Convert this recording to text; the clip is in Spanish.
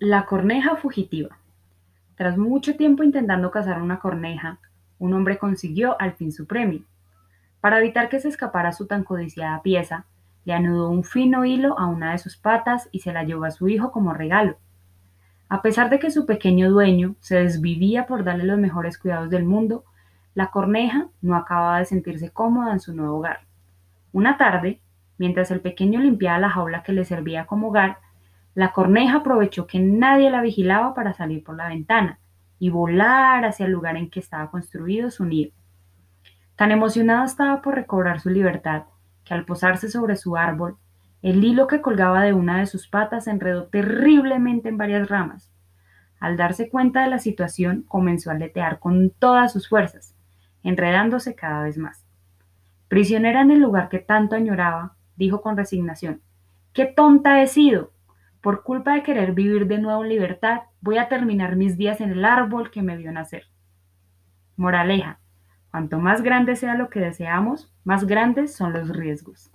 La corneja fugitiva. Tras mucho tiempo intentando cazar una corneja, un hombre consiguió al fin su premio. Para evitar que se escapara su tan codiciada pieza, le anudó un fino hilo a una de sus patas y se la llevó a su hijo como regalo. A pesar de que su pequeño dueño se desvivía por darle los mejores cuidados del mundo, la corneja no acababa de sentirse cómoda en su nuevo hogar. Una tarde, mientras el pequeño limpiaba la jaula que le servía como hogar, la corneja aprovechó que nadie la vigilaba para salir por la ventana y volar hacia el lugar en que estaba construido su nido. Tan emocionada estaba por recobrar su libertad que al posarse sobre su árbol, el hilo que colgaba de una de sus patas se enredó terriblemente en varias ramas. Al darse cuenta de la situación, comenzó a aletear con todas sus fuerzas, enredándose cada vez más. Prisionera en el lugar que tanto añoraba, dijo con resignación, ¡Qué tonta he sido! Por culpa de querer vivir de nuevo en libertad, voy a terminar mis días en el árbol que me vio nacer. Moraleja, cuanto más grande sea lo que deseamos, más grandes son los riesgos.